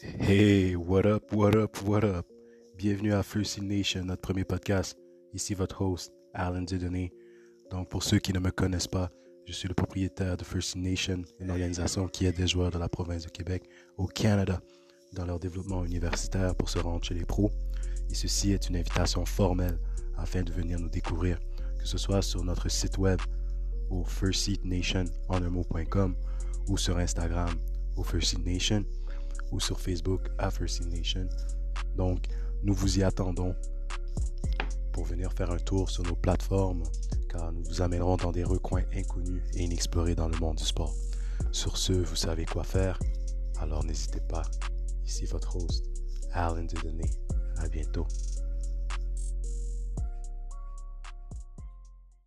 Hey, what up, what up, what up? Bienvenue à First Nation, notre premier podcast. Ici votre host, Alan Dieudonné. Donc, pour ceux qui ne me connaissent pas, je suis le propriétaire de First Nation, une organisation qui aide les joueurs de la province de Québec au Canada dans leur développement universitaire pour se rendre chez les pros. Et ceci est une invitation formelle afin de venir nous découvrir, que ce soit sur notre site web au firstseatnation.com ou sur Instagram au First Seat Nation ou sur Facebook à Nation. Donc, nous vous y attendons pour venir faire un tour sur nos plateformes car nous vous amènerons dans des recoins inconnus et inexplorés dans le monde du sport. Sur ce, vous savez quoi faire, alors n'hésitez pas. Ici votre host, Alan Dieudonné. À bientôt.